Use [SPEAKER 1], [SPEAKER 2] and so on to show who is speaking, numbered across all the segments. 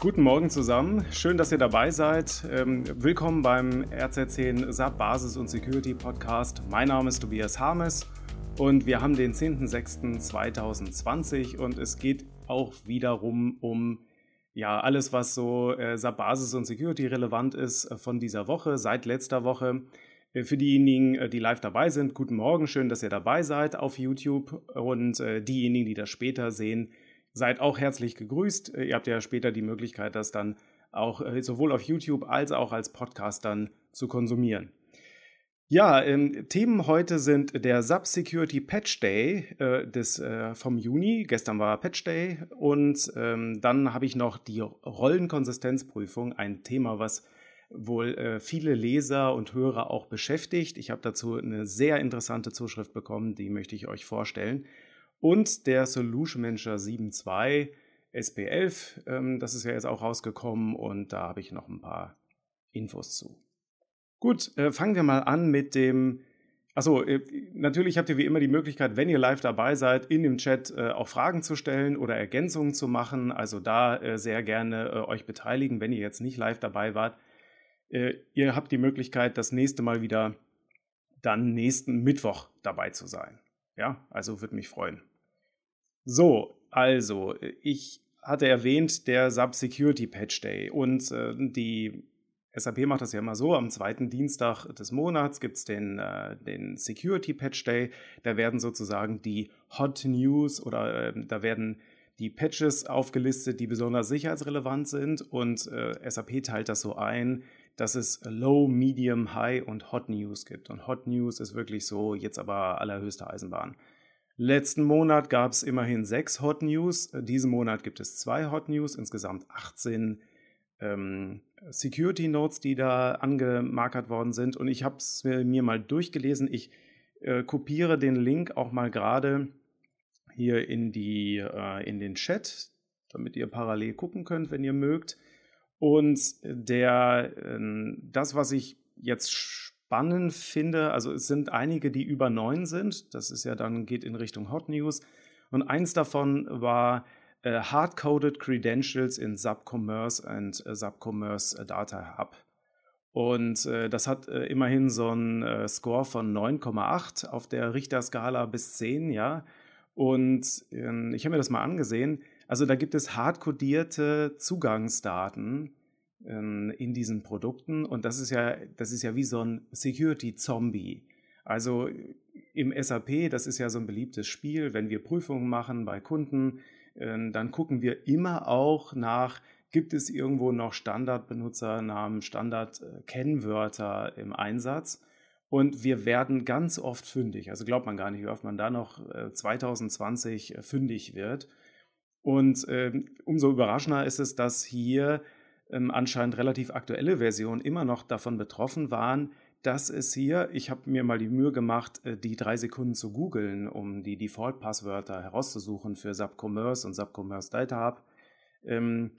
[SPEAKER 1] Guten Morgen zusammen, schön, dass ihr dabei seid. Ähm, willkommen beim RZ10 SAP Basis und Security Podcast. Mein Name ist Tobias Harmes und wir haben den 10.06.2020 und es geht auch wiederum um ja, alles, was so äh, SAP Basis und Security relevant ist äh, von dieser Woche, seit letzter Woche. Äh, für diejenigen, die live dabei sind, guten Morgen, schön, dass ihr dabei seid auf YouTube und diejenigen, die das später sehen, seid auch herzlich gegrüßt. Ihr habt ja später die Möglichkeit, das dann auch äh, sowohl auf YouTube als auch als Podcast dann zu konsumieren. Ja, ähm, Themen heute sind der Sub-Security Patch Day äh, des, äh, vom Juni. Gestern war Patch Day. Und ähm, dann habe ich noch die Rollenkonsistenzprüfung, ein Thema, was wohl äh, viele Leser und Hörer auch beschäftigt. Ich habe dazu eine sehr interessante Zuschrift bekommen, die möchte ich euch vorstellen und der Solution Manager 7.2 SP11. Ähm, das ist ja jetzt auch rausgekommen und da habe ich noch ein paar Infos zu. Gut, äh, fangen wir mal an mit dem. Achso, äh, natürlich habt ihr wie immer die Möglichkeit, wenn ihr live dabei seid, in dem Chat äh, auch Fragen zu stellen oder Ergänzungen zu machen. Also da äh, sehr gerne euch beteiligen, wenn ihr jetzt nicht live dabei wart. Ihr habt die Möglichkeit, das nächste Mal wieder dann nächsten Mittwoch dabei zu sein. Ja, also würde mich freuen. So, also, ich hatte erwähnt, der Sub Security Patch Day und äh, die SAP macht das ja immer so, am zweiten Dienstag des Monats gibt es den, äh, den Security Patch Day. Da werden sozusagen die Hot News oder äh, da werden die Patches aufgelistet, die besonders sicherheitsrelevant sind und äh, SAP teilt das so ein, dass es Low, Medium, High und Hot News gibt. Und Hot News ist wirklich so jetzt aber allerhöchste Eisenbahn. Letzten Monat gab es immerhin sechs Hot News. Diesen Monat gibt es zwei Hot News, insgesamt 18 ähm, Security Notes, die da angemarkert worden sind. Und ich habe es mir mal durchgelesen. Ich äh, kopiere den Link auch mal gerade hier in, die, äh, in den Chat, damit ihr parallel gucken könnt, wenn ihr mögt. Und der, äh, das, was ich jetzt spannend finde, also es sind einige, die über neun sind. Das ist ja dann, geht in Richtung Hot News. Und eins davon war äh, Hard-Coded Credentials in Subcommerce and äh, Subcommerce Data Hub. Und äh, das hat äh, immerhin so einen äh, Score von 9,8 auf der Richterskala bis 10, ja. Und ähm, ich habe mir das mal angesehen. Also da gibt es hardcodierte Zugangsdaten ähm, in diesen Produkten. Und das ist ja, das ist ja wie so ein Security-Zombie. Also im SAP, das ist ja so ein beliebtes Spiel, wenn wir Prüfungen machen bei Kunden, äh, dann gucken wir immer auch nach, gibt es irgendwo noch Standardbenutzernamen, Standard-Kennwörter im Einsatz. Und wir werden ganz oft fündig. Also glaubt man gar nicht, wie oft man da noch 2020 äh, fündig wird. Und äh, umso überraschender ist es, dass hier ähm, anscheinend relativ aktuelle Versionen immer noch davon betroffen waren, dass es hier, ich habe mir mal die Mühe gemacht, äh, die drei Sekunden zu googeln, um die Default-Passwörter herauszusuchen für Subcommerce und Subcommerce Data Hub. Ähm,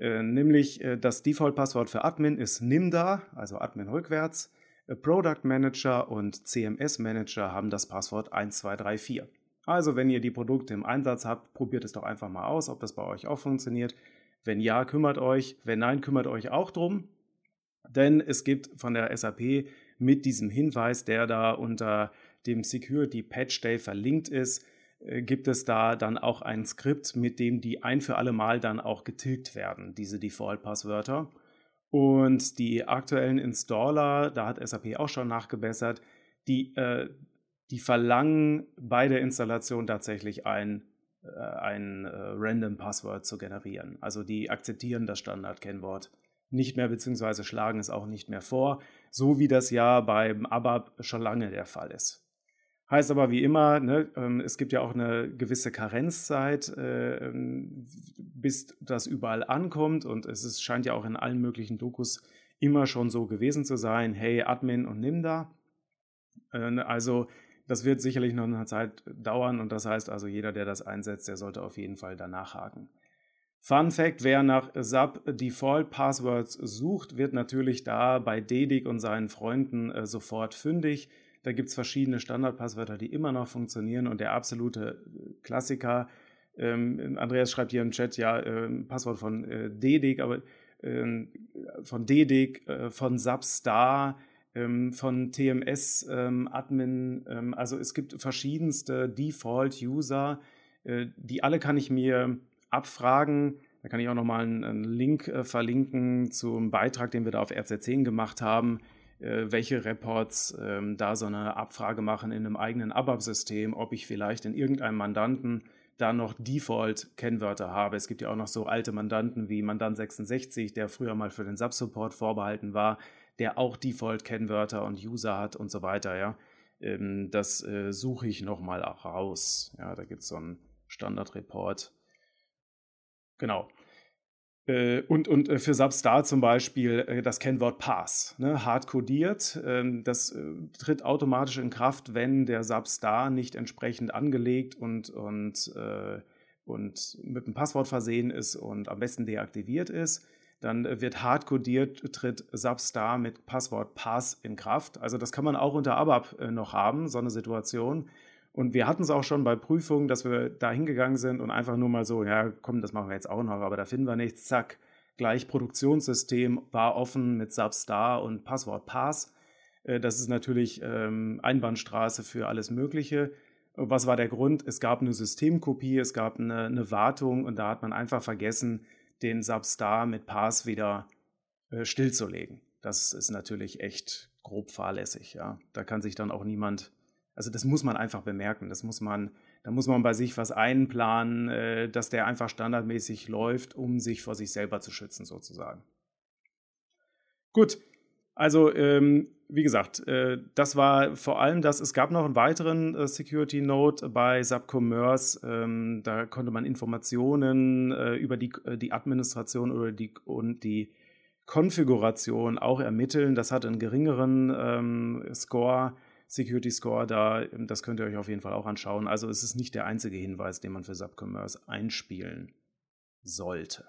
[SPEAKER 1] äh, nämlich äh, das Default-Passwort für Admin ist NIMDA, also Admin rückwärts. Äh, Product Manager und CMS Manager haben das Passwort 1234. Also wenn ihr die Produkte im Einsatz habt, probiert es doch einfach mal aus, ob das bei euch auch funktioniert. Wenn ja, kümmert euch. Wenn nein, kümmert euch auch drum. Denn es gibt von der SAP mit diesem Hinweis, der da unter dem Security Patch Day verlinkt ist, äh, gibt es da dann auch ein Skript, mit dem die ein für alle Mal dann auch getilgt werden, diese Default-Passwörter. Und die aktuellen Installer, da hat SAP auch schon nachgebessert, die, äh, die verlangen bei der Installation tatsächlich ein äh, ein äh, random Passwort zu generieren. Also die akzeptieren das Standardkennwort nicht mehr, beziehungsweise schlagen es auch nicht mehr vor, so wie das ja beim ABAP schon lange der Fall ist. Heißt aber wie immer, ne, ähm, es gibt ja auch eine gewisse Karenzzeit, äh, bis das überall ankommt und es ist, scheint ja auch in allen möglichen Dokus immer schon so gewesen zu sein, hey Admin und nimm da. Äh, also das wird sicherlich noch eine Zeit dauern und das heißt also, jeder, der das einsetzt, der sollte auf jeden Fall danach haken. Fun Fact: Wer nach SAP Default Passwords sucht, wird natürlich da bei Dedic und seinen Freunden äh, sofort fündig. Da gibt es verschiedene Standardpasswörter, die immer noch funktionieren und der absolute äh, Klassiker Ähm, Andreas schreibt hier im Chat, ja, äh, Passwort von äh, DDIC, aber äh, von DDIC, äh, von Substar, ähm, von TMS-Admin. Ähm, also es gibt verschiedenste Default-User, äh, die alle kann ich mir abfragen. Da kann ich auch nochmal einen, einen Link äh, verlinken zum Beitrag, den wir da auf RC10 gemacht haben, äh, welche Reports ähm, da so eine Abfrage machen in einem eigenen ABAP-System, ob ich vielleicht in irgendeinem Mandanten da noch Default-Kennwörter habe. Es gibt ja auch noch so alte Mandanten wie Mandant 66, der früher mal für den Sub-Support vorbehalten war, der auch Default-Kennwörter und User hat und so weiter. Ja, ähm, das äh, suche ich nochmal raus. Ja, da gibt es so einen Standard-Report. Genau. Äh, und, und äh, für Substar zum Beispiel äh, das Kennwort Pass, ne, hart codiert. Ähm, das tritt automatisch in Kraft, wenn der Substar nicht entsprechend angelegt und, und, und mit einem Passwort versehen ist und am besten deaktiviert ist. Dann wird hart codiert, tritt Substar mit Passwort Pass in Kraft. Also das kann man auch unter ABAP noch haben, so eine Situation. Und wir hatten es auch schon bei Prüfungen, dass wir da hingegangen sind und einfach nur mal so, ja, komm, das machen wir jetzt auch noch, aber da finden wir nichts, zack, gleich Produktionssystem war offen mit Substar und Passwort Pass. Äh, das ist natürlich ähm, Einbahnstraße für alles Mögliche. Was war der Grund? Es gab eine Systemkopie, es gab eine, eine Wartung und da hat man einfach vergessen, den Substar mit Pass wieder äh, stillzulegen. Das ist natürlich echt grob fahrlässig. Ja. Da kann sich dann auch niemand also das muss man einfach bemerken. Das muss man, da muss man bei sich was einplanen, äh, dass der einfach standardmäßig läuft, um sich vor sich selber zu schützen, sozusagen. Gut, also ähm, wie gesagt, äh, das war vor allem das. Es gab noch einen weiteren äh, Security Note bei Subcommerce. Ähm, da konnte man Informationen äh, über die, die Administration oder die, und die Konfiguration auch ermitteln. Das hat einen geringeren ähm, Score Security Score da, ähm, das könnt ihr euch auf jeden Fall auch anschauen. Also es ist nicht der einzige Hinweis, den man für Subcommerce einspielen sollte.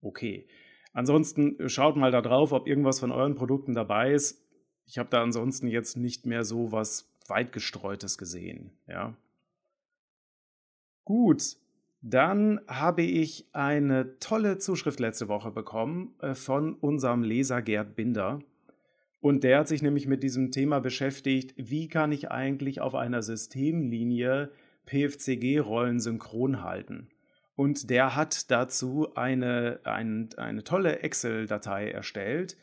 [SPEAKER 1] Okay. Ansonsten schaut mal da drauf, ob irgendwas von euren Produkten dabei ist. Ich habe da ansonsten jetzt nicht mehr so was weit gestreutes gesehen. Ja. Gut, dann habe ich eine tolle Zuschrift letzte Woche bekommen äh, von unserem Leser Gerd Binder. Und der hat sich nämlich mit diesem Thema beschäftigt, wie kann ich eigentlich auf einer Systemlinie PFCG-Rollen synchron halten. Und der hat dazu eine, eine, eine tolle Excel-Datei erstellt,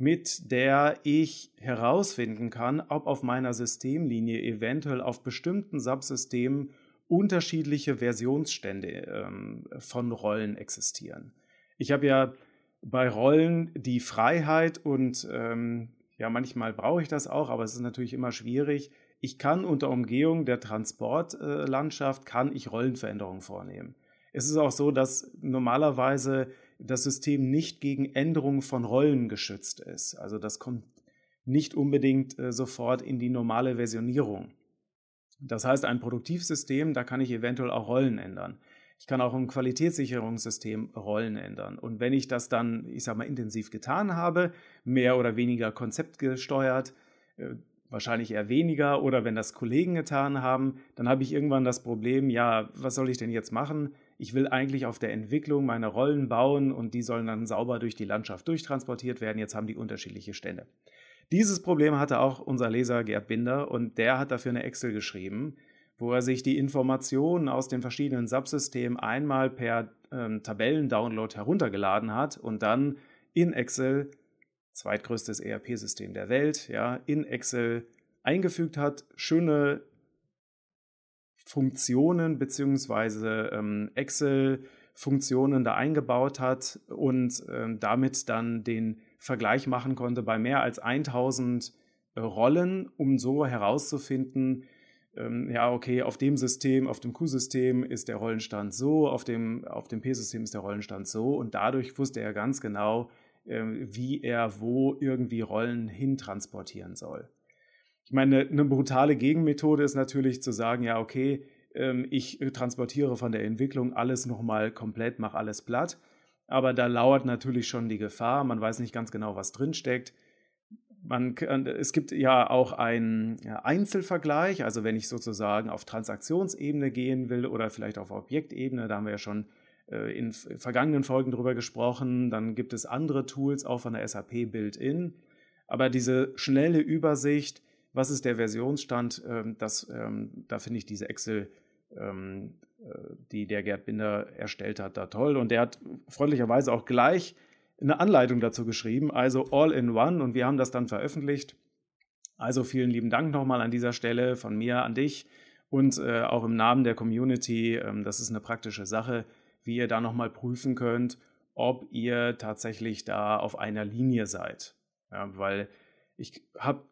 [SPEAKER 1] mit der ich herausfinden kann, ob auf meiner Systemlinie eventuell auf bestimmten Subsystemen unterschiedliche Versionsstände ähm, von Rollen existieren. Ich habe ja bei Rollen die Freiheit und ähm, ja, manchmal brauche ich das auch, aber es ist natürlich immer schwierig. Ich kann unter Umgehung der Transportlandschaft, kann ich Rollenveränderungen vornehmen. Es ist auch so, dass normalerweise das System nicht gegen Änderungen von Rollen geschützt ist. Also das kommt nicht unbedingt äh, sofort in die normale Versionierung. Das heißt, ein Produktivsystem, da kann ich eventuell auch Rollen ändern. Ich kann auch im Qualitätssicherungssystem Rollen ändern. Und wenn ich das dann, ich sage mal, intensiv getan habe, mehr oder weniger konzeptgesteuert, äh, wahrscheinlich eher weniger, oder wenn das Kollegen getan haben, dann habe ich irgendwann das Problem, ja, was soll ich denn jetzt machen? Ich will eigentlich auf der Entwicklung meine Rollen bauen und die sollen dann sauber durch die Landschaft durchtransportiert werden. Jetzt haben die unterschiedliche Stände. Dieses Problem hatte auch unser Leser Gerd Binder und der hat dafür eine Excel geschrieben, wo er sich die Informationen aus den verschiedenen Subsystemen einmal per ähm, Tabellendownload heruntergeladen hat und dann in Excel, zweitgrößtes ERP-System der Welt, ja, in Excel eingefügt hat, schöne Funktionen bzw. Ähm, Excel-Funktionen da eingebaut hat und ähm, damit dann den Vergleich machen konnte bei mehr als 1000 äh, Rollen, um so herauszufinden, ähm, ja, okay, auf dem System, auf dem Q-System ist der Rollenstand so, auf dem, auf dem P-System ist der Rollenstand so und dadurch wusste er ganz genau, äh, wie er wo irgendwie Rollen hintransportieren soll. Ich meine, eine brutale Gegenmethode ist natürlich zu sagen, ja, okay, ähm, ich transportiere von der Entwicklung alles nochmal komplett, mache alles platt. Aber da lauert natürlich schon die Gefahr, man weiß nicht ganz genau, was drinsteckt man, es gibt ja auch einen Einzelvergleich, also wenn ich sozusagen auf Transaktionsebene gehen will oder vielleicht auf Objektebene, da haben wir ja schon äh, in vergangenen Folgen drüber gesprochen, dann gibt es andere Tools auch von der SAP Built-in. Aber diese schnelle Übersicht, was ist der Versionsstand, ähm, das, ähm, da finde ich diese Excel, ähm, äh, die der Gerd Binder erstellt hat, da toll. Und der hat freundlicherweise auch gleich eine Anleitung dazu geschrieben, also all in one. Und wir haben das dann veröffentlicht. Also vielen lieben Dank nochmal an dieser Stelle von mir an dich und äh, auch im Namen der Community. das ist eine praktische Sache, wie ihr da nochmal prüfen könnt, ob ihr tatsächlich da auf einer Linie seid. Ja, weil ich habe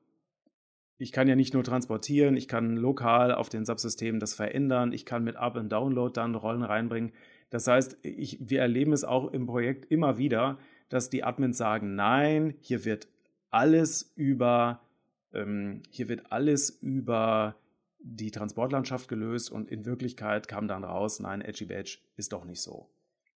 [SPEAKER 1] ich kann ja nicht nur transportieren, ich kann lokal auf den Subsystemen das verändern, ich kann mit Up- und Download dann Rollen reinbringen. Das heißt, ich, wir erleben es auch im Projekt immer wieder, dass die Admins sagen, nein, hier wird alles über, ähm, hier wird alles über die Transportlandschaft gelöst und in Wirklichkeit kam dann raus, nein, Edgy Badge ist doch nicht so.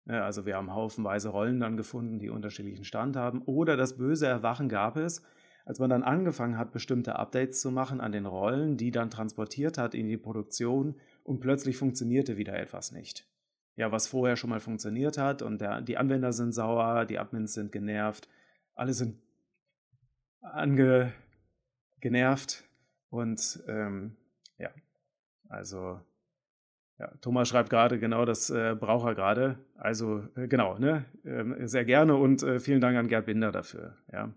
[SPEAKER 1] Also wir haben haufenweise Rollen dann gefunden, die unterschiedlichen Stand haben. Oder das böse Erwachen gab es, als man dann angefangen hat, bestimmte Updates zu machen an den Rollen, die dann transportiert hat in die Produktion und plötzlich funktionierte wieder etwas nicht. Ja, was vorher schon mal funktioniert hat und der, die Anwender sind sauer, die Admins sind genervt, alle sind ange, genervt und ähm, ja, also ja, Thomas schreibt gerade, genau das äh, braucht er gerade. Also äh, genau, ne? Äh, sehr gerne und äh, vielen Dank an Gerd Binder dafür. Ja.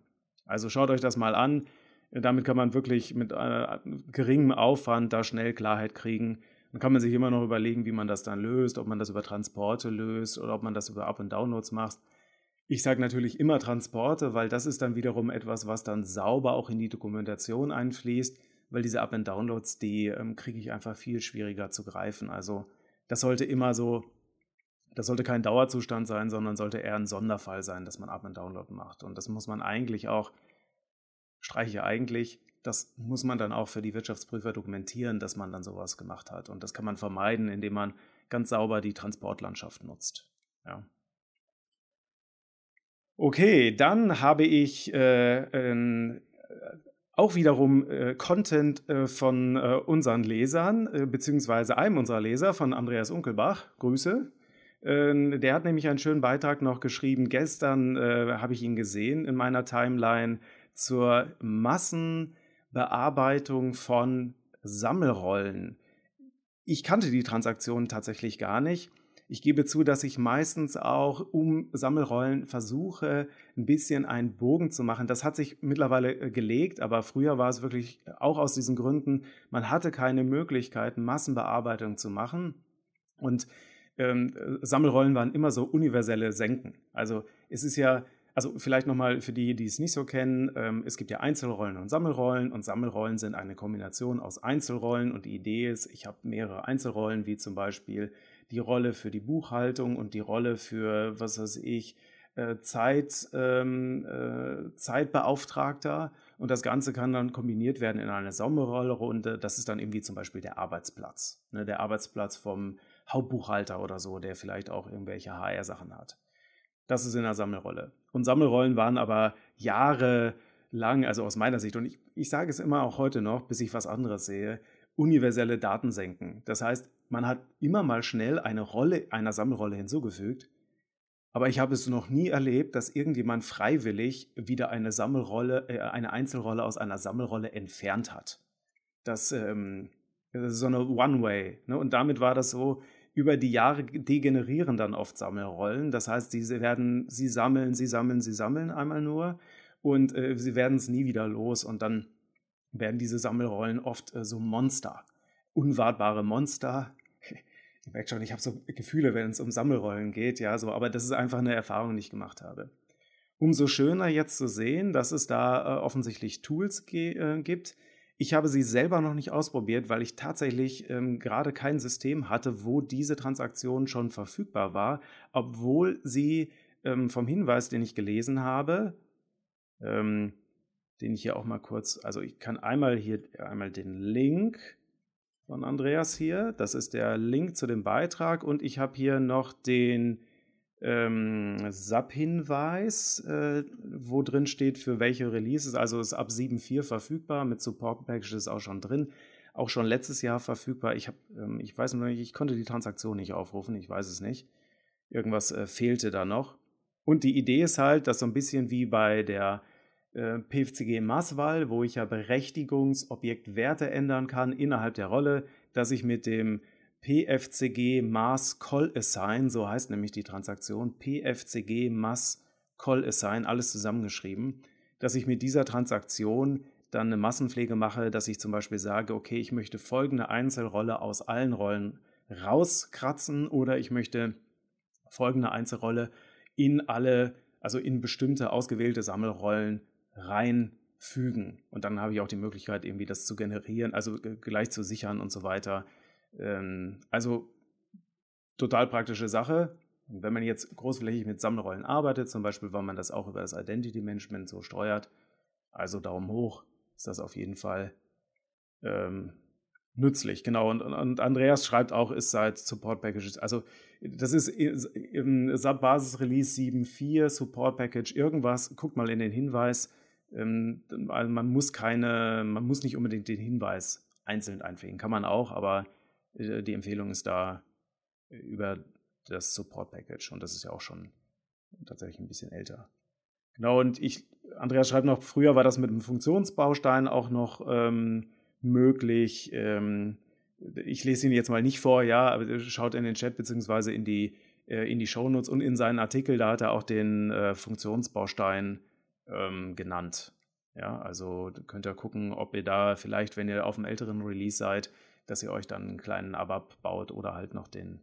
[SPEAKER 1] Also schaut euch das mal an. Damit kann man wirklich mit äh, geringem Aufwand da schnell Klarheit kriegen. Dann kann man sich immer noch überlegen, wie man das dann löst, ob man das über Transporte löst oder ob man das über Up- und Downloads macht. Ich sage natürlich immer Transporte, weil das ist dann wiederum etwas, was dann sauber auch in die Dokumentation einfließt weil diese Up-and-Downloads, die ähm, kriege ich einfach viel schwieriger zu greifen. Also das sollte immer so, das sollte kein Dauerzustand sein, sondern sollte eher ein Sonderfall sein, dass man Up-and-Download macht. Und das muss man eigentlich auch, streiche eigentlich, das muss man dann auch für die Wirtschaftsprüfer dokumentieren, dass man dann sowas gemacht hat. Und das kann man vermeiden, indem man ganz sauber die Transportlandschaft nutzt. Ja. Okay, dann habe ich äh, äh, auch wiederum äh, Content äh, von äh, unseren Lesern, äh, beziehungsweise einem unserer Leser, von Andreas Unkelbach. Grüße. Ähm, der hat nämlich einen schönen Beitrag noch geschrieben. Gestern äh, habe ich ihn gesehen in meiner Timeline zur Massenbearbeitung von Sammelrollen. Ich kannte die Transaktion tatsächlich gar nicht. Ich gebe zu, dass ich meistens auch um Sammelrollen versuche, ein bisschen einen Bogen zu machen. Das hat sich mittlerweile äh, gelegt, aber früher war es wirklich auch aus diesen Gründen, man hatte keine Möglichkeit, Massenbearbeitung zu machen. Und ähm, Sammelrollen waren immer so universelle Senken. Also es ist ja, also vielleicht nochmal für die, die es nicht so kennen, ähm, es gibt ja Einzelrollen und Sammelrollen und Sammelrollen sind eine Kombination aus Einzelrollen und die Idee ist, ich habe mehrere Einzelrollen, wie zum Beispiel die Rolle für die Buchhaltung und die Rolle für, was weiß ich, äh, Zeit, ähm, äh, Zeitbeauftragter und das Ganze kann dann kombiniert werden in eine Sommerrolle. Das ist dann irgendwie zum Beispiel der Arbeitsplatz. Ne? Der Arbeitsplatz vom Hauptbuchhalter oder so, der vielleicht auch irgendwelche HR-Sachen hat. Das ist in der Sammelrolle. Und Sammelrollen waren aber jahrelang, also aus meiner Sicht, und ich, ich sage es immer auch heute noch, bis ich was anderes sehe, universelle Datensenken. Das heißt, man hat immer mal schnell eine Rolle einer Sammelrolle hinzugefügt, aber ich habe es noch nie erlebt, dass irgendjemand freiwillig wieder eine Sammelrolle, äh, eine Einzelrolle aus einer Sammelrolle entfernt hat. Das, ähm, das ist so eine One-Way. Ne? Und damit war das so, über die Jahre degenerieren dann oft Sammelrollen. Das heißt, sie werden, sie sammeln, sie sammeln, sie sammeln einmal nur und äh, sie werden es nie wieder los. Und dann werden diese Sammelrollen oft äh, so Monster, unwartbare Monster. Ich merke schon, ich habe so Gefühle, wenn es um Sammelrollen geht, ja, so, aber das ist einfach eine Erfahrung, die ich gemacht habe. Umso schöner jetzt zu sehen, dass es da äh, offensichtlich Tools äh, gibt. Ich habe sie selber noch nicht ausprobiert, weil ich tatsächlich ähm, gerade kein System hatte, wo diese Transaktion schon verfügbar war, obwohl sie ähm, vom Hinweis, den ich gelesen habe, ähm, den ich hier auch mal kurz, also ich kann einmal hier einmal den Link von Andreas hier, das ist der Link zu dem Beitrag und ich habe hier noch den, ähm, SAP-Hinweis, äh, wo drin steht, für welche Releases. Also ist ab 7.4 verfügbar, mit Support Packages auch schon drin. Auch schon letztes Jahr verfügbar. Ich, hab, ähm, ich weiß nicht, ich konnte die Transaktion nicht aufrufen, ich weiß es nicht. Irgendwas äh, fehlte da noch. Und die Idee ist halt, dass so ein bisschen wie bei der äh, PFCG Maßwahl, wo ich ja Berechtigungsobjektwerte ändern kann innerhalb der Rolle, dass ich mit dem PFCG Mass Call Assign, so heißt nämlich die Transaktion, PFCG Mass Call Assign, alles zusammengeschrieben, dass ich mit dieser Transaktion dann eine Massenpflege mache, dass ich zum Beispiel sage, okay, ich möchte folgende Einzelrolle aus allen Rollen rauskratzen oder ich möchte folgende Einzelrolle in alle, also in bestimmte ausgewählte Sammelrollen reinfügen. Und dann habe ich auch die Möglichkeit, irgendwie das zu generieren, also gleich zu sichern und so weiter. Ähm, also total praktische Sache. Und wenn man jetzt großflächig mit Sammlerrollen arbeitet, zum Beispiel, weil man das auch über das Identity Management so steuert, also Daumen hoch, ist das auf jeden Fall ähm, nützlich. Genau, und, und, Andreas schreibt auch, ist seit Support Packages, also das ist im SAP Basis Release 7.4 Support Package irgendwas, guckt mal in den Hinweis, ähm, man muss keine, man muss nicht unbedingt den Hinweis einzeln einpflegen, kann man auch, aber die Empfehlung ist da äh, über das Support Package und das ist ja auch schon tatsächlich ein bisschen älter. Genau, und ich, Andreas schreibt noch, früher war das mit einem Funktionsbaustein auch noch ähm, möglich. Ähm, ich lese ihn jetzt mal nicht vor, ja, aber schaut in den Chat beziehungsweise in die, äh, in die Shownotes und in seinen Artikel, da hat er auch den äh, Funktionsbaustein ähm, genannt. Ja, also könnt ihr gucken, ob ihr da vielleicht, wenn ihr auf einem älteren Release seid, dass ihr euch dann einen kleinen ABAP baut oder halt noch den,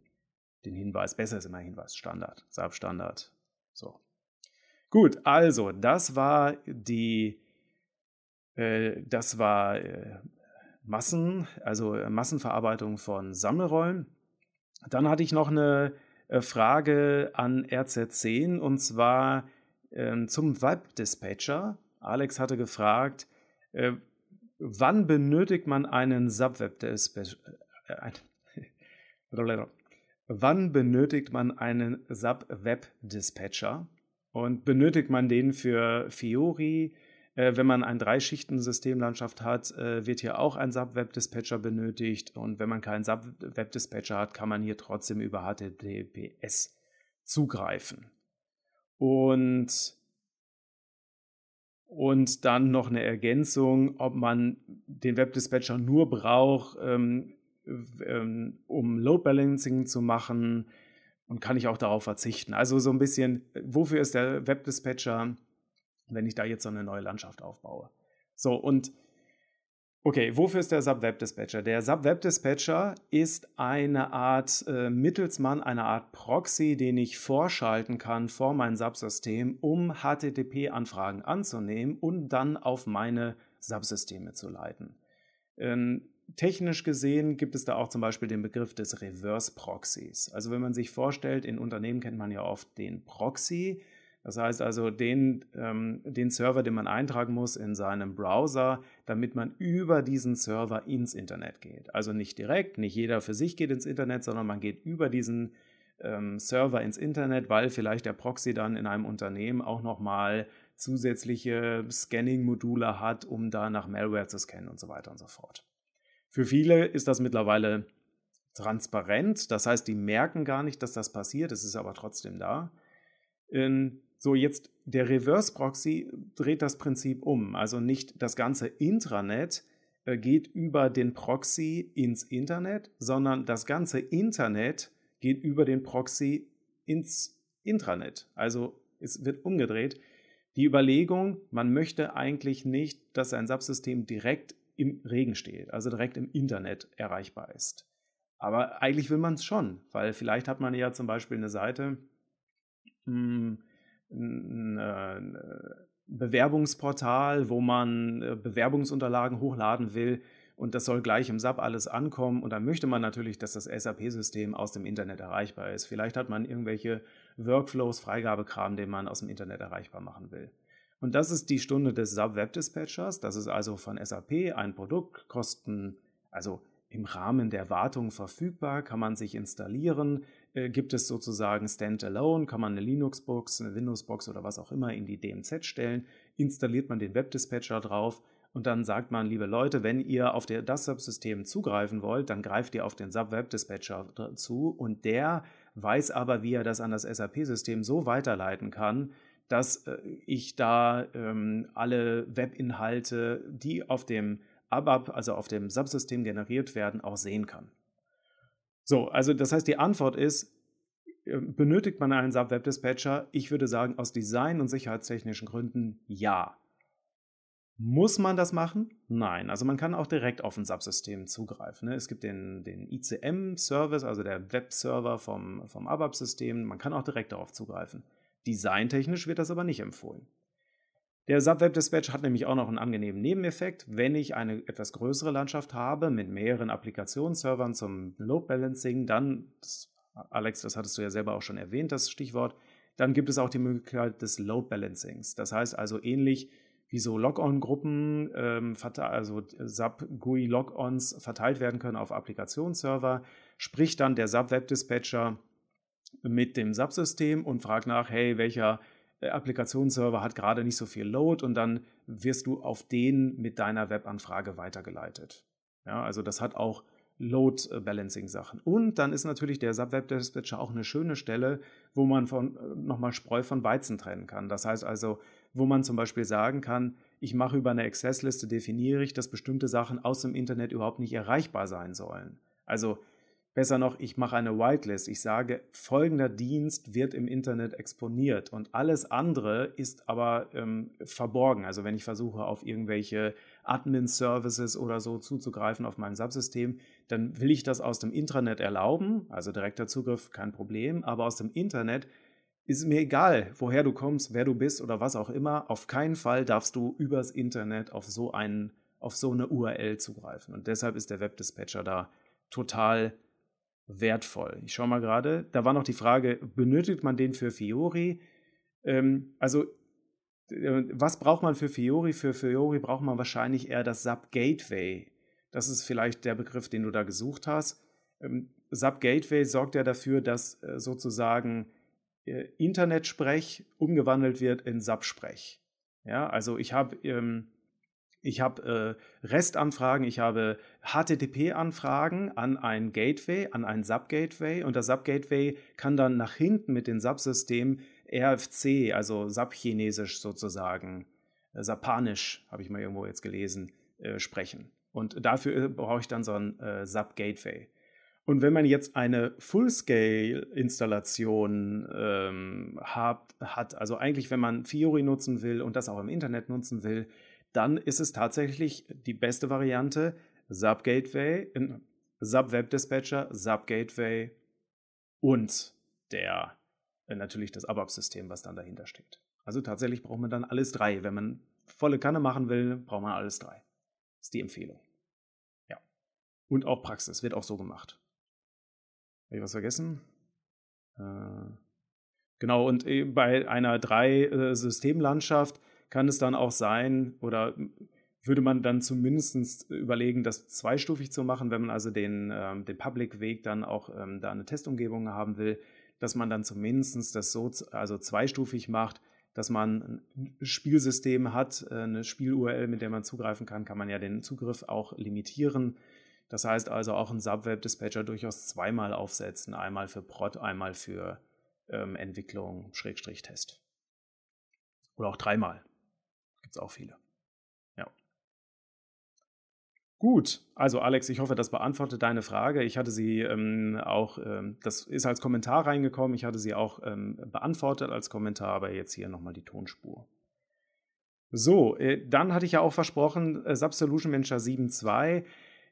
[SPEAKER 1] den Hinweis. Besser ist immer Hinweis, Standard, SAP Standard. So. Gut, also das war die, äh, das war äh, Massen, also äh, Massenverarbeitung von Sammelrollen. Dann hatte ich noch eine äh, Frage an RZ10 und zwar äh, zum Web-Dispatcher. Alex hatte gefragt, äh, wann benötigt man einen Sub-Web-Dispatcher? Äh, wann benötigt man einen Sub-Web-Dispatcher? Und benötigt man den für Fiori? Äh, wenn man ein Drei-Schichten-Systemlandschaft hat, äh, wird hier auch ein Sub-Web-Dispatcher benötigt. Und wenn man keinen Sub-Web-Dispatcher hat, kann man hier trotzdem über HTTPS zugreifen. Und, und dann noch eine Ergänzung, ob man den Web-Dispatcher nur braucht, ähm, ähm, um Load Balancing zu machen und kann ich auch darauf verzichten. Also so ein bisschen, wofür ist der Web-Dispatcher? wenn ich da jetzt so eine neue Landschaft aufbaue. So, und okay, wofür ist der SAP-Web-Dispatcher? Der SAP-Web-Dispatcher ist eine Art äh, Mittelsmann, eine Art Proxy, den ich vorschalten kann vor mein SAP-System, um HTTP-Anfragen anzunehmen und dann auf meine SAP-Systeme zu leiten. Ähm, technisch gesehen gibt es da auch zum Beispiel den Begriff des Reverse-Proxys. Also wenn man sich vorstellt, in Unternehmen kennt man ja oft den Proxy, das heißt also den, ähm, den Server, den man eintragen muss in seinem Browser, damit man über diesen Server ins Internet geht. Also nicht direkt, nicht jeder für sich geht ins Internet, sondern man geht über diesen ähm, Server ins Internet, weil vielleicht der Proxy dann in einem Unternehmen auch nochmal zusätzliche Scanning-Module hat, um da nach Malware zu scannen und so weiter und so fort. Für viele ist das mittlerweile transparent, das heißt, die merken gar nicht, dass das passiert, es ist aber trotzdem da. So, jetzt der Reverse Proxy dreht das Prinzip um. Also nicht das ganze Intranet äh, geht über den Proxy ins Internet, sondern das ganze Internet geht über den Proxy ins Intranet. Also es wird umgedreht. Die Überlegung, man möchte eigentlich nicht, dass ein Subsystem direkt im Regen steht, also direkt im Internet erreichbar ist. Aber eigentlich will man es schon, weil vielleicht hat man ja zum Beispiel eine Seite, mh, hm, ein äh, Bewerbungsportal, wo man äh, Bewerbungsunterlagen hochladen will und das soll gleich im SAP alles ankommen und dann möchte man natürlich, dass das SAP-System aus dem Internet erreichbar ist. Vielleicht hat man irgendwelche Workflows, Freigabekram, den man aus dem Internet erreichbar machen will. Und das ist die Stunde des SAP Web Dispatchers. Das ist also von SAP ein Produkt, kosten, also im Rahmen der Wartung verfügbar, kann man sich installieren, äh, gibt es sozusagen Standalone, kann man eine Linux-Box, eine Windows-Box oder was auch immer in die DMZ stellen, installiert man den Webdispatcher drauf und dann sagt man, liebe Leute, wenn ihr auf das Subsystem zugreifen wollt, dann greift ihr auf den Sub-Web-Dispatcher zu und der weiß aber, wie er das an das SAP-System so weiterleiten kann, dass äh, ich da ähm, alle Webinhalte, die auf dem ABAP, also auf dem Subsystem generiert werden, auch sehen kann. So, also das heißt, die Antwort ist, äh, benötigt man einen Sub-Web-Dispatcher? Ich würde sagen, aus Design- und sicherheitstechnischen Gründen ja. Muss man das machen? Nein. Also man kann auch direkt auf ein Subsystem zugreifen. Ne? Es gibt den, den ICM-Service, also der Webserver vom, vom ABAP-System. Man kann auch direkt darauf zugreifen. Designtechnisch wird das aber nicht empfohlen. Der Sub-Web-Dispatch hat nämlich auch noch einen angenehmen Nebeneffekt. Wenn ich eine etwas größere Landschaft habe mit mehreren Applikationsservern zum Load Balancing, dann, das, Alex, das hattest du ja selber auch schon erwähnt, das Stichwort, dann gibt es auch die Möglichkeit des Load Balancings. Das heißt also ähnlich wie so Log-on-Gruppen, ähm, also Sub-GUI-Log-ons verteilt werden können auf Applikationsserver, spricht dann der Sub-Web-Dispatcher mit dem Subsystem und fragt nach, hey, welcher Applikationsserver hat gerade nicht so viel Load und dann wirst du auf den mit deiner Webanfrage weitergeleitet. Ja, also das hat auch Load Balancing Sachen. Und dann ist natürlich der Subweb Dispatcher auch eine schöne Stelle, wo man von, äh, nochmal Spreu von Weizen trennen kann. Das heißt also, wo man zum Beispiel sagen kann, ich mache über eine Access-Liste, definiere ich, dass bestimmte Sachen aus dem Internet überhaupt nicht erreichbar sein sollen. Also Besser noch, ich mache eine Whitelist. Ich sage, folgender Dienst wird im Internet exponiert und alles andere ist aber ähm, verborgen. Also wenn ich versuche, auf irgendwelche Admin-Services oder so zuzugreifen auf mein Subsystem, dann will ich das aus dem Intranet erlauben, also direkter Zugriff kein Problem, aber aus dem Internet ist mir egal, woher du kommst, wer du bist oder was auch immer. Auf keinen Fall darfst du übers Internet auf so einen, auf so eine URL zugreifen. Und deshalb ist der Webdispatcher da total wertvoll. Ich schaue mal gerade. Da war noch die Frage, benötigt man den für Fiori? Ähm, also, äh, was braucht man für Fiori? Für Fiori braucht man wahrscheinlich eher das SAP Gateway. Das ist vielleicht der Begriff, den du da gesucht hast. Ähm, SAP Gateway sorgt ja dafür, dass äh, sozusagen äh, Internetsprech umgewandelt wird in SAP-Sprech. Ja, also ich habe ähm, ich habe äh, REST-Anfragen, ich habe HTTP-Anfragen an ein Gateway, an ein Sub-Gateway und das Sub-Gateway kann dann nach hinten mit dem Subsystem RFC, also Sub-Chinesisch sozusagen, äh, Sapanisch, habe ich mal irgendwo jetzt gelesen, äh, sprechen. Und dafür äh, brauche ich dann so ein äh, Sub-Gateway. Und wenn man jetzt eine Full-Scale-Installation ähm, hat, hat, also eigentlich, wenn man Fiori nutzen will und das auch im Internet nutzen will, dann ist es tatsächlich die beste Variante Sub Gateway, Sub Web Dispatcher, Sub Gateway und der äh, natürlich das ABAP-System, was dann dahinter steht. Also tatsächlich braucht man dann alles drei. Wenn man volle Kanne machen will, braucht man alles drei. Das ist die Empfehlung. Ja. Und auch Praxis wird auch so gemacht. Habe ich was vergessen? Äh, genau, und äh, bei einer drei-Systemlandschaft kann es dann auch sein oder würde man dann zumindest überlegen, das zweistufig zu machen, wenn man also den, ähm, den Public-Weg dann auch ähm, da eine Testumgebung haben will, dass man dann zumindest das so also zweistufig macht, dass man ein Spielsystem hat, äh, eine Spiel-URL, mit der man zugreifen kann, kann man ja den Zugriff auch limitieren. Das heißt also auch einen Subweb-Dispatcher durchaus zweimal aufsetzen, einmal für Prod, einmal für ähm, Entwicklung, Schrägstrich Test. Oder auch dreimal gibt es auch viele. Ja. Gut, also Alex, ich hoffe, das beantwortet deine Frage. Ich hatte sie ähm, auch, ähm, das ist als Kommentar reingekommen, ich hatte sie auch ähm, beantwortet als Kommentar, aber jetzt hier nochmal die Tonspur. So, äh, dann hatte ich ja auch versprochen, äh, Subsolution Manager 7.2.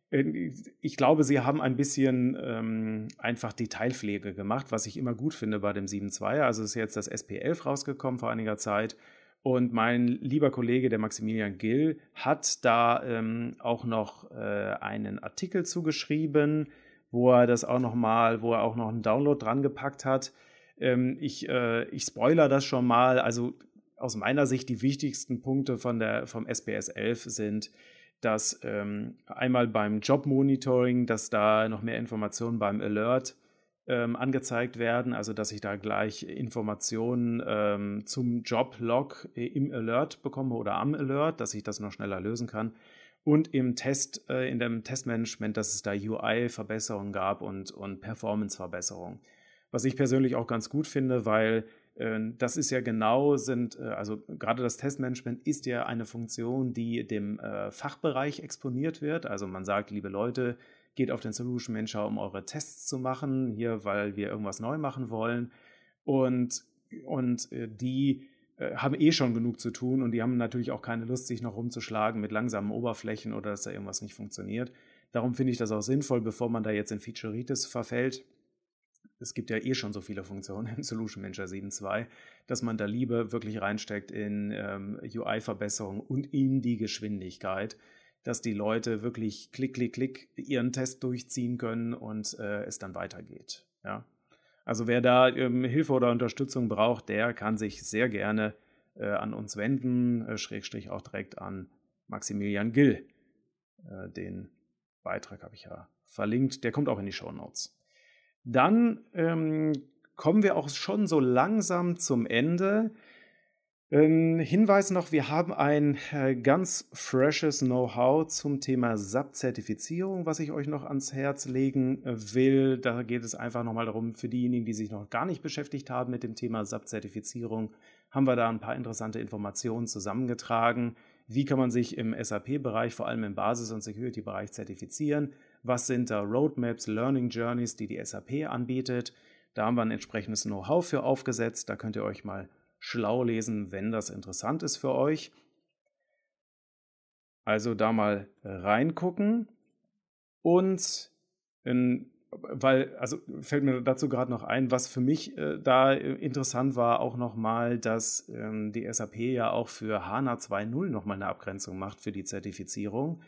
[SPEAKER 1] Äh, ich glaube, sie haben ein bisschen ähm, einfach Detailpflege gemacht, was ich immer gut finde bei dem 7.2. Also ist jetzt das SP11 rausgekommen vor einiger Zeit. Und mein lieber Kollege, der Maximilian Gill, hat da ähm, auch noch äh, einen Artikel zugeschrieben, wo er das auch noch mal, wo er auch noch einen Download dran gepackt hat. Ähm, ich, äh, ich spoiler das schon mal. Also aus meiner Sicht die wichtigsten Punkte von der, vom SPS 11 sind, dass ähm, einmal beim Job Monitoring, dass da noch mehr Informationen beim Alert ähm, angezeigt werden, also dass ich da gleich Informationen ähm, zum Job-Log im Alert bekomme oder am Alert, dass ich das noch schneller lösen kann. Und im Test, äh, in dem Testmanagement, dass es da UI-Verbesserungen gab und, und Performance-Verbesserungen. Was ich persönlich auch ganz gut finde, weil äh, das ist ja genau, sind, äh, also gerade das Testmanagement ist ja eine Funktion, die dem äh, Fachbereich exponiert wird. Also man sagt, liebe Leute, geht auf den Solution Manager, um eure Tests zu machen, hier, weil wir irgendwas neu machen wollen. Und, und die haben eh schon genug zu tun und die haben natürlich auch keine Lust, sich noch rumzuschlagen mit langsamen Oberflächen oder dass da irgendwas nicht funktioniert. Darum finde ich das auch sinnvoll, bevor man da jetzt in Featureitis verfällt, es gibt ja eh schon so viele Funktionen im Solution Manager 7.2, dass man da lieber wirklich reinsteckt in ähm, UI-Verbesserung und in die Geschwindigkeit, dass die Leute wirklich klick, klick, klick ihren Test durchziehen können und äh, es dann weitergeht. Ja? Also wer da ähm, Hilfe oder Unterstützung braucht, der kann sich sehr gerne äh, an uns wenden, äh, Schrägstrich auch direkt an Maximilian Gill. Äh, den Beitrag habe ich ja verlinkt, der kommt auch in die Show Notes. Dann ähm, kommen wir auch schon so langsam zum Ende. Ähm, Hinweis noch, wir haben ein äh, ganz freshes Know-how zum Thema SAP-Zertifizierung, was ich euch noch ans Herz legen äh, will. Da geht es einfach nochmal darum, für diejenigen, die sich noch gar nicht beschäftigt haben mit dem Thema SAP-Zertifizierung, haben wir da ein paar interessante Informationen zusammengetragen. Wie kann man sich im SAP-Bereich, vor allem im Basis- und Security-Bereich zertifizieren? was sind da Roadmaps, Learning Journeys, die die SAP anbietet. Da haben wir ein entsprechendes Know-how für aufgesetzt. Da könnt ihr euch mal schlau lesen, wenn das interessant ist für euch. Also da mal reingucken. Und in, weil, also fällt mir dazu gerade noch ein, was für mich äh, da interessant war, auch nochmal, dass ähm, die SAP ja auch für HANA 2.0 nochmal eine Abgrenzung macht für die Zertifizierung.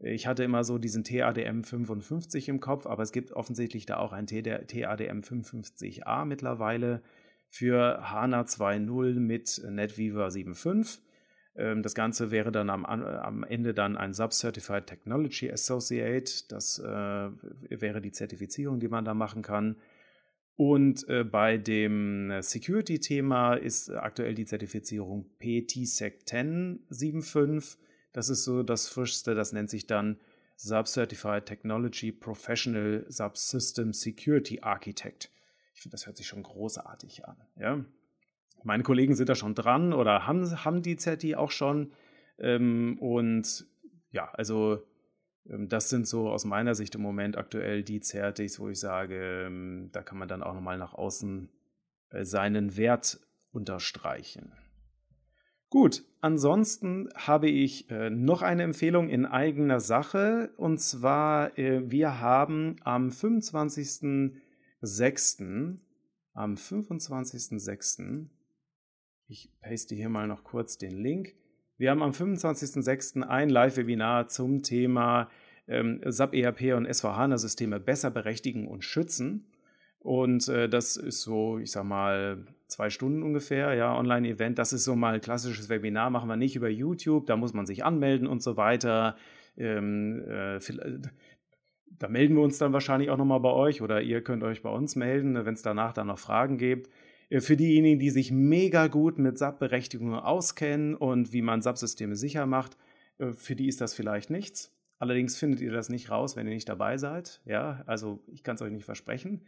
[SPEAKER 1] Ich hatte immer so diesen TADM 55 im Kopf, aber es gibt offensichtlich da auch ein TADM 55a mittlerweile für HANA 2.0 mit NetWeaver 7.5. Ähm, das Ganze wäre dann am, am Ende dann ein Sub-Certified Technology Associate. Das äh, wäre die Zertifizierung, die man da machen kann. Und äh, bei dem Security-Thema ist aktuell die Zertifizierung PTSEC 10 7.5. Das ist so das Frischste, das nennt sich dann Sub-Certified Technology Professional Subsystem Security Architect. Ich finde, das hört sich schon großartig an. Ja? Meine Kollegen sind da schon dran oder haben, haben die Zerti auch schon. Ähm, und ja, also ähm, das sind so aus meiner Sicht im Moment aktuell die Zertis, wo ich sage, ähm, da kann man dann auch nochmal nach außen äh, seinen Wert unterstreichen. Gut, ansonsten habe ich äh, noch eine Empfehlung in eigener Sache. Und zwar, äh, wir haben am 25.06. Am 25.06. Ich paste hier mal noch kurz den Link. Wir haben am 25.06. ein Live-Webinar zum Thema ähm, SAP ERP und S4HANA-Systeme besser berechtigen und schützen. Und äh, das ist so, ich sag mal, zwei Stunden ungefähr, ja, Online-Event. Das ist so mal ein klassisches Webinar, machen wir nicht über YouTube, da muss man sich anmelden und so weiter. Ähm, äh, da melden wir uns dann wahrscheinlich auch nochmal bei euch oder ihr könnt euch bei uns melden, wenn es danach dann noch Fragen gibt. Äh, für diejenigen, die sich mega gut mit SAP-Berechtigungen auskennen und wie man SAP-Systeme sicher macht, äh, für die ist das vielleicht nichts. Allerdings findet ihr das nicht raus, wenn ihr nicht dabei seid. Ja, also ich kann es euch nicht versprechen.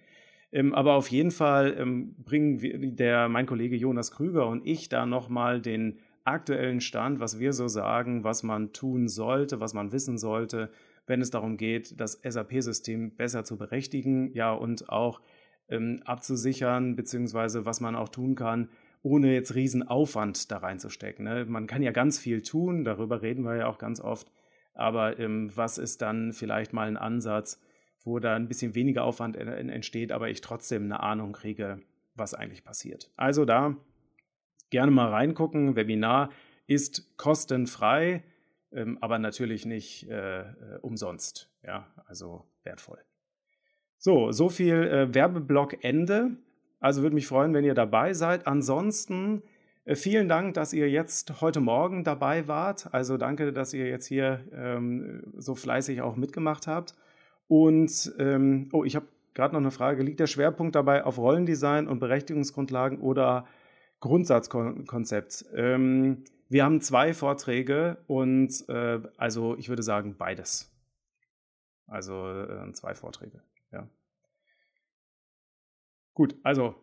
[SPEAKER 1] Ähm, aber auf jeden Fall ähm, bringen der, mein Kollege Jonas Krüger und ich da nochmal den aktuellen Stand, was wir so sagen, was man tun sollte, was man wissen sollte, wenn es darum geht, das SAP-System besser zu berechtigen, ja, und auch ähm, abzusichern, beziehungsweise was man auch tun kann, ohne jetzt riesen Aufwand da reinzustecken. Ne? Man kann ja ganz viel tun, darüber reden wir ja auch ganz oft, aber ähm, was ist dann vielleicht mal ein Ansatz, wo da ein bisschen weniger Aufwand entsteht, aber ich trotzdem eine Ahnung kriege, was eigentlich passiert. Also da gerne mal reingucken. Webinar ist kostenfrei, ähm, aber natürlich nicht äh, äh, umsonst. Ja, also wertvoll. So, so viel äh, Werbeblock Ende. Also würde mich freuen, wenn ihr dabei seid. Ansonsten äh, vielen Dank, dass ihr jetzt heute Morgen dabei wart. Also danke, dass ihr jetzt hier ähm, so fleißig auch mitgemacht habt. Und, ähm, oh, ich habe gerade noch eine Frage, liegt der Schwerpunkt dabei auf Rollendesign und Berechtigungsgrundlagen oder Grundsatzkonzept? Ähm, wir haben zwei Vorträge und äh, also ich würde sagen beides. Also äh, zwei Vorträge, ja. Gut, also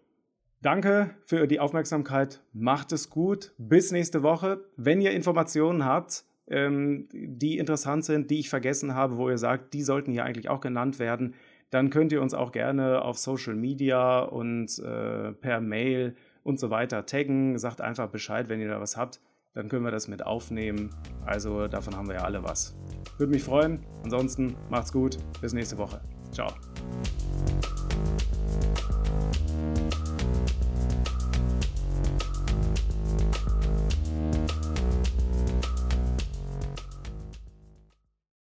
[SPEAKER 1] danke für die Aufmerksamkeit. Macht es gut. Bis nächste Woche. Wenn ihr Informationen habt, ähm, die interessant sind, die ich vergessen habe, wo ihr sagt, die sollten hier eigentlich auch genannt werden, dann könnt ihr uns auch gerne auf Social Media und äh, per Mail und so weiter taggen. Sagt einfach Bescheid, wenn ihr da was habt. Dann können wir das mit aufnehmen. Also davon haben wir ja alle was. Würde mich freuen. Ansonsten macht's gut. Bis nächste Woche. Ciao.